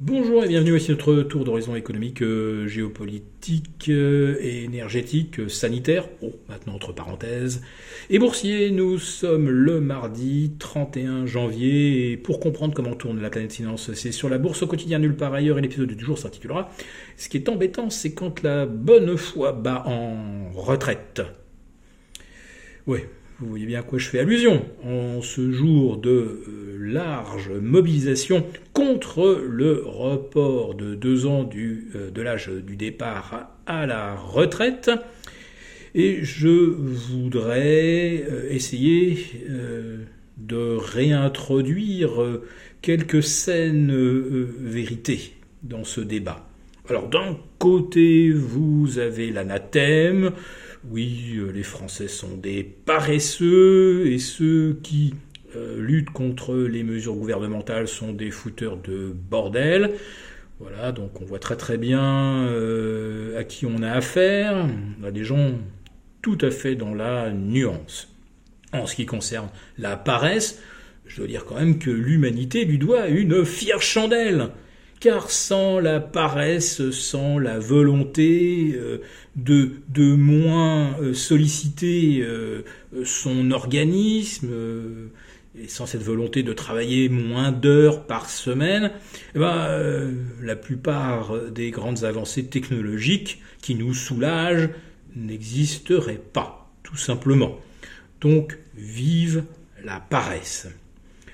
Bonjour et bienvenue à notre tour d'horizon économique, euh, géopolitique, euh, énergétique, euh, sanitaire, oh, maintenant entre parenthèses, et boursier. Nous sommes le mardi 31 janvier et pour comprendre comment tourne la planète finance, c'est sur la bourse au quotidien nulle part ailleurs et l'épisode du jour s'intitulera Ce qui est embêtant, c'est quand la bonne foi bat en retraite. Oui, vous voyez bien à quoi je fais allusion. En ce jour de euh, large mobilisation contre le report de deux ans euh, de l'âge du départ à la retraite, et je voudrais euh, essayer de réintroduire quelques scènes vérités dans ce débat. Alors d'un côté, vous avez l'anathème, oui, euh, les Français sont des paresseux et ceux qui euh, luttent contre les mesures gouvernementales sont des fouteurs de bordel. Voilà, donc on voit très très bien euh, à qui on a affaire. On a des gens tout à fait dans la nuance. En ce qui concerne la paresse, je dois dire quand même que l'humanité lui doit une fière chandelle car sans la paresse, sans la volonté euh, de, de moins euh, solliciter euh, son organisme, et sans cette volonté de travailler moins d'heures par semaine, eh ben, la plupart des grandes avancées technologiques qui nous soulagent n'existeraient pas, tout simplement. Donc, vive la paresse.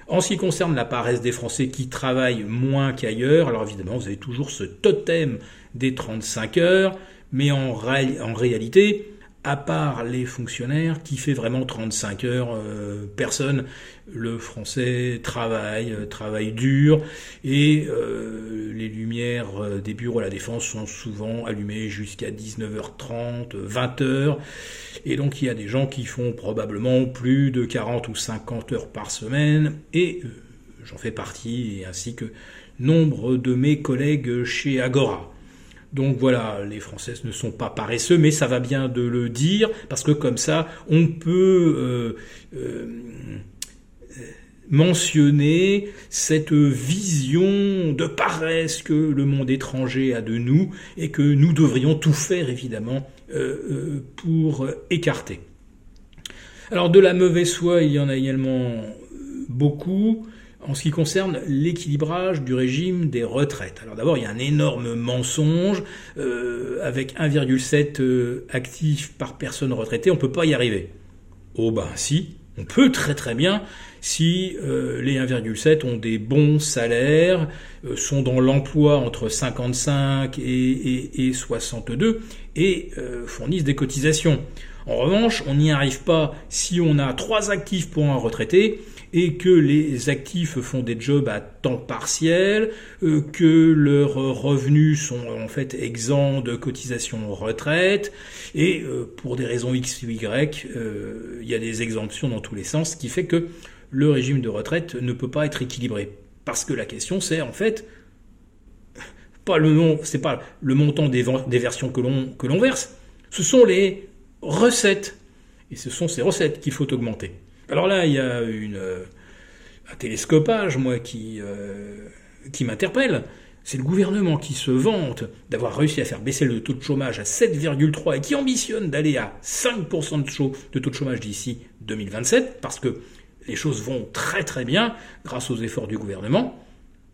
En ce qui concerne la paresse des Français qui travaillent moins qu'ailleurs, alors évidemment, vous avez toujours ce totem des 35 heures, mais en, réalité, à part les fonctionnaires, qui fait vraiment 35 heures, euh, personne. Le français travaille, euh, travaille dur, et euh, les lumières des bureaux à la défense sont souvent allumées jusqu'à 19h30, 20h, et donc il y a des gens qui font probablement plus de 40 ou 50 heures par semaine, et j'en fais partie, ainsi que nombre de mes collègues chez Agora. Donc voilà, les Français ne sont pas paresseux, mais ça va bien de le dire, parce que comme ça, on peut euh, euh, mentionner cette vision de paresse que le monde étranger a de nous, et que nous devrions tout faire, évidemment, euh, pour écarter. Alors de la mauvaise foi, il y en a également beaucoup en ce qui concerne l'équilibrage du régime des retraites. Alors d'abord, il y a un énorme mensonge. Euh, avec 1,7 euh, actifs par personne retraitée, on ne peut pas y arriver. Oh ben si, on peut très très bien si euh, les 1,7 ont des bons salaires, sont dans l'emploi entre 55 et, et 62 et fournissent des cotisations. En revanche, on n'y arrive pas si on a trois actifs pour un retraité et que les actifs font des jobs à temps partiel, euh, que leurs revenus sont en fait exempts de cotisations retraite, et euh, pour des raisons X ou Y, euh, il y a des exemptions dans tous les sens, ce qui fait que le régime de retraite ne peut pas être équilibré. Parce que la question c'est en fait pas le pas le montant des, versions que l'on verse, ce sont les recettes. Et ce sont ces recettes qu'il faut augmenter. Alors là, il y a euh, un télescopage, moi, qui, euh, qui m'interpelle. C'est le gouvernement qui se vante d'avoir réussi à faire baisser le taux de chômage à 7,3 et qui ambitionne d'aller à 5% de, de taux de chômage d'ici 2027, parce que les choses vont très très bien grâce aux efforts du gouvernement.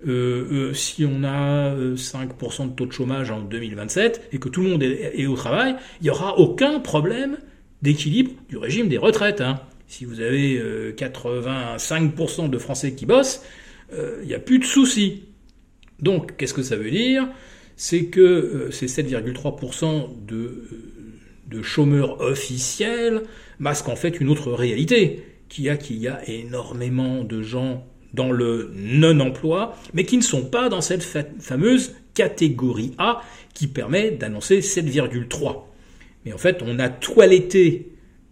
Euh, si on a 5% de taux de chômage en 2027 et que tout le monde est, au travail, il n'y aura aucun problème d'équilibre du régime des retraites. Hein. Si vous avez 85% euh, de Français qui bossent, euh, il n'y a plus de soucis. Donc, qu'est-ce que ça veut dire? C'est que euh, ces 7,3% de, de chômeurs officiels masquent en fait une autre réalité, qui a qu'il y a énormément de gens dans le non-emploi, mais qui ne sont pas dans cette fameuse catégorie A qui permet d'annoncer 7,3. Mais en fait, on a toiletté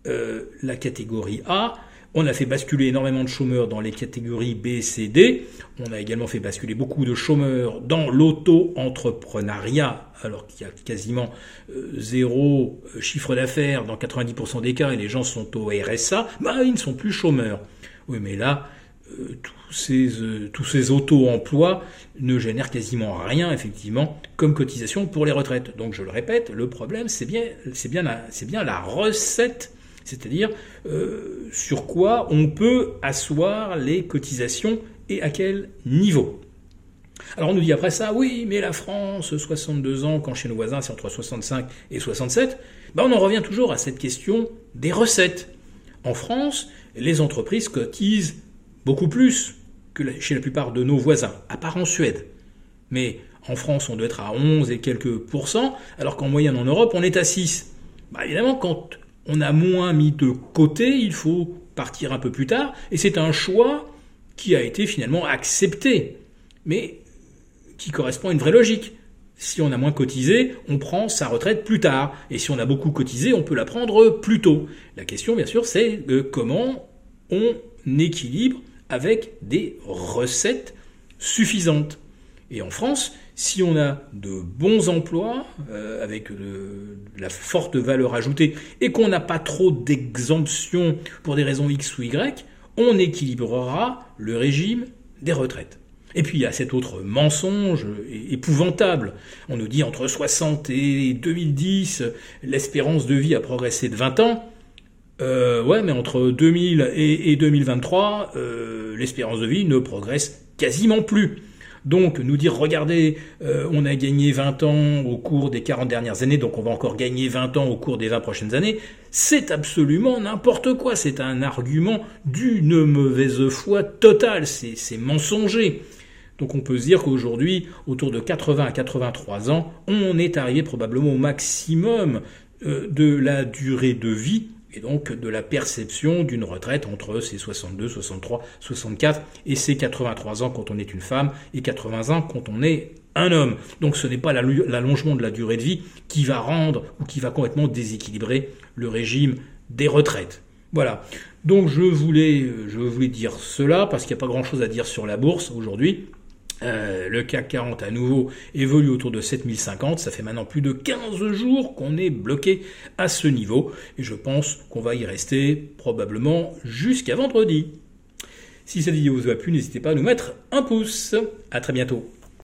euh, la catégorie A. On a fait basculer énormément de chômeurs dans les catégories B, C, D. On a également fait basculer beaucoup de chômeurs dans l'auto-entrepreneuriat, alors qu'il y a quasiment euh, zéro euh, chiffre d'affaires dans 90% des cas et les gens sont au RSA. Bah, ils ne sont plus chômeurs. Oui, mais là, tous ces, auto-emplois ne génèrent quasiment rien, effectivement, comme cotisation pour les retraites. Donc je le répète, le problème, c'est bien, bien, c'est bien la recette, c'est-à-dire sur quoi on peut asseoir les cotisations et à quel niveau. Alors on nous dit après ça, oui, mais la France, 62 ans, quand chez nos voisins c'est entre 65 et 67, ben on en revient toujours à cette question des recettes. En France, les entreprises cotisent beaucoup plus que chez la plupart de nos voisins, à part en Suède. Mais en France, on doit être à 11 et quelques pourcents, alors qu'en moyenne en Europe, on est à 6. Bah évidemment, quand on a moins mis de côté, il faut partir un peu plus tard, et c'est un choix qui a été finalement accepté. Mais qui correspond à une vraie logique. Si on a moins cotisé, on prend sa retraite plus tard. Et si on a beaucoup cotisé, on peut la prendre plus tôt. La question, bien sûr, c'est comment on équilibre avec des recettes suffisantes. Et en France, si on a de bons emplois, euh, avec de, la forte valeur ajoutée, et qu'on n'a pas trop d'exemptions pour des raisons X ou Y, on équilibrera le régime des retraites. Et puis il y a cet autre mensonge épouvantable. On nous dit entre 60 et 2010, l'espérance de vie a progressé de 20 ans. Euh, ouais, mais entre 2000 et, 2023, euh, l'espérance de vie ne progresse quasiment plus. Donc nous dire, regardez, euh, on a gagné 20 ans au cours des 40 dernières années, donc on va encore gagner 20 ans au cours des 20 prochaines années, c'est absolument n'importe quoi. C'est un argument d'une mauvaise foi totale, c'est mensonger. Donc on peut se dire qu'aujourd'hui, autour de 80 à 83 ans, on est arrivé probablement au maximum euh, de la durée de vie et donc de la perception d'une retraite entre ces 62, 63, 64 et ces 83 ans quand on est une femme et 80 ans quand on est un homme. Donc ce n'est pas l'allongement de la durée de vie qui va rendre ou qui va complètement déséquilibrer le régime des retraites. Voilà. Donc je voulais, je voulais dire cela parce qu'il n'y a pas grand-chose à dire sur la bourse aujourd'hui. Euh, le CAC 40 à nouveau évolue autour de 7050. Ça fait maintenant plus de 15 jours qu'on est bloqué à ce niveau. Et je pense qu'on va y rester probablement jusqu'à vendredi. Si cette vidéo vous a plu, n'hésitez pas à nous mettre un pouce. À très bientôt.